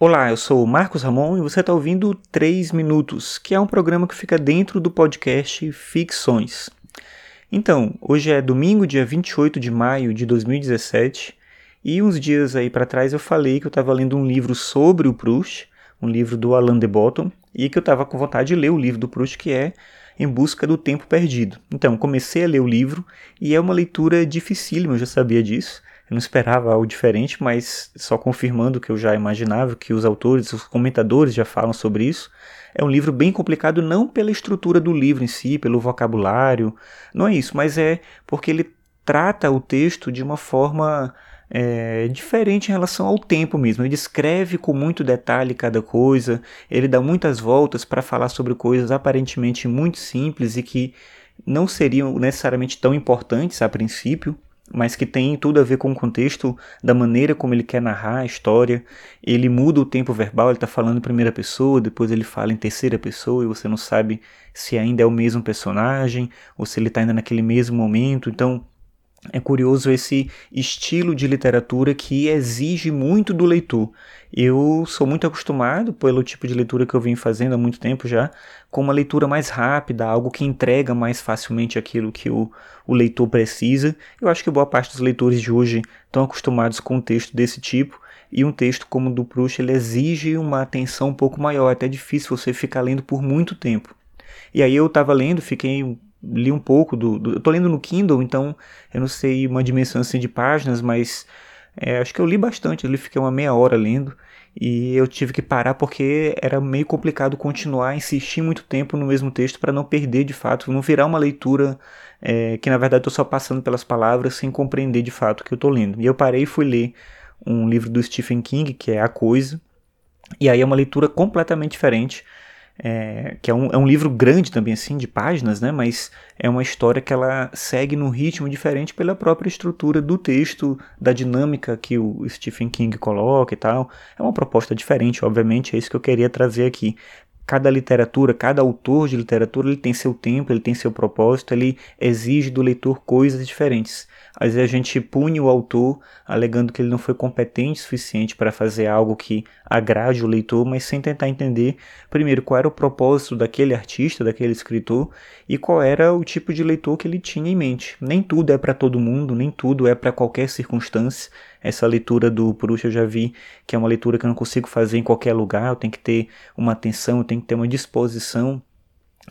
Olá, eu sou o Marcos Ramon e você está ouvindo 3 Minutos, que é um programa que fica dentro do podcast Ficções. Então, hoje é domingo, dia 28 de maio de 2017, e uns dias aí para trás eu falei que eu estava lendo um livro sobre o Proust, um livro do Alain de Botton, e que eu estava com vontade de ler o livro do Proust, que é Em Busca do Tempo Perdido. Então, comecei a ler o livro e é uma leitura dificílima, eu já sabia disso. Eu não esperava algo diferente, mas só confirmando o que eu já imaginava, que os autores, os comentadores já falam sobre isso. É um livro bem complicado, não pela estrutura do livro em si, pelo vocabulário, não é isso, mas é porque ele trata o texto de uma forma é, diferente em relação ao tempo mesmo. Ele descreve com muito detalhe cada coisa, ele dá muitas voltas para falar sobre coisas aparentemente muito simples e que não seriam necessariamente tão importantes a princípio, mas que tem tudo a ver com o contexto da maneira como ele quer narrar a história. Ele muda o tempo verbal, ele está falando em primeira pessoa, depois ele fala em terceira pessoa e você não sabe se ainda é o mesmo personagem ou se ele está ainda naquele mesmo momento. Então é curioso esse estilo de literatura que exige muito do leitor. Eu sou muito acostumado, pelo tipo de leitura que eu vim fazendo há muito tempo já, com uma leitura mais rápida, algo que entrega mais facilmente aquilo que o, o leitor precisa. Eu acho que boa parte dos leitores de hoje estão acostumados com um texto desse tipo, e um texto como o do Proust ele exige uma atenção um pouco maior, é até difícil você ficar lendo por muito tempo. E aí eu estava lendo, fiquei li um pouco do, do, eu tô lendo no Kindle, então eu não sei uma dimensão assim de páginas, mas é, acho que eu li bastante, eu li, fiquei uma meia hora lendo e eu tive que parar porque era meio complicado continuar, insistir muito tempo no mesmo texto para não perder de fato, não virar uma leitura é, que na verdade estou só passando pelas palavras sem compreender de fato o que eu estou lendo. E eu parei e fui ler um livro do Stephen King, que é A Coisa, e aí é uma leitura completamente diferente é, que é um, é um livro grande também, assim, de páginas, né? Mas é uma história que ela segue num ritmo diferente pela própria estrutura do texto, da dinâmica que o Stephen King coloca e tal. É uma proposta diferente, obviamente, é isso que eu queria trazer aqui cada literatura, cada autor de literatura, ele tem seu tempo, ele tem seu propósito, ele exige do leitor coisas diferentes. Às vezes a gente pune o autor alegando que ele não foi competente o suficiente para fazer algo que agrade o leitor, mas sem tentar entender, primeiro, qual era o propósito daquele artista, daquele escritor e qual era o tipo de leitor que ele tinha em mente. Nem tudo é para todo mundo, nem tudo é para qualquer circunstância. Essa leitura do Proust eu já vi que é uma leitura que eu não consigo fazer em qualquer lugar, eu tenho que ter uma atenção, eu tenho que ter uma disposição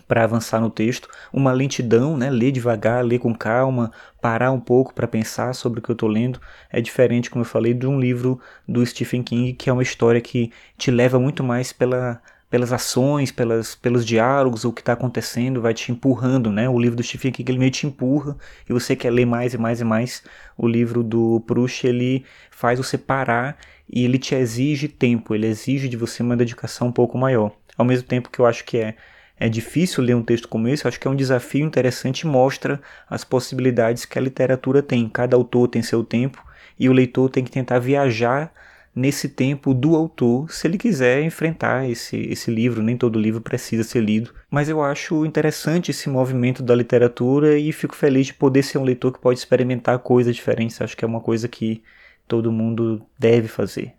para avançar no texto, uma lentidão, né? ler devagar, ler com calma, parar um pouco para pensar sobre o que eu estou lendo. É diferente, como eu falei, de um livro do Stephen King, que é uma história que te leva muito mais pela, pelas ações, pelas, pelos diálogos, o que está acontecendo, vai te empurrando, né? O livro do Stephen King ele meio te empurra e você quer ler mais e mais e mais. O livro do Proust ele faz você parar e ele te exige tempo, ele exige de você uma dedicação um pouco maior. Ao mesmo tempo que eu acho que é é difícil ler um texto como esse, acho que é um desafio interessante e mostra as possibilidades que a literatura tem. Cada autor tem seu tempo e o leitor tem que tentar viajar nesse tempo do autor, se ele quiser enfrentar esse, esse livro. Nem todo livro precisa ser lido, mas eu acho interessante esse movimento da literatura e fico feliz de poder ser um leitor que pode experimentar coisas diferentes. Acho que é uma coisa que todo mundo deve fazer.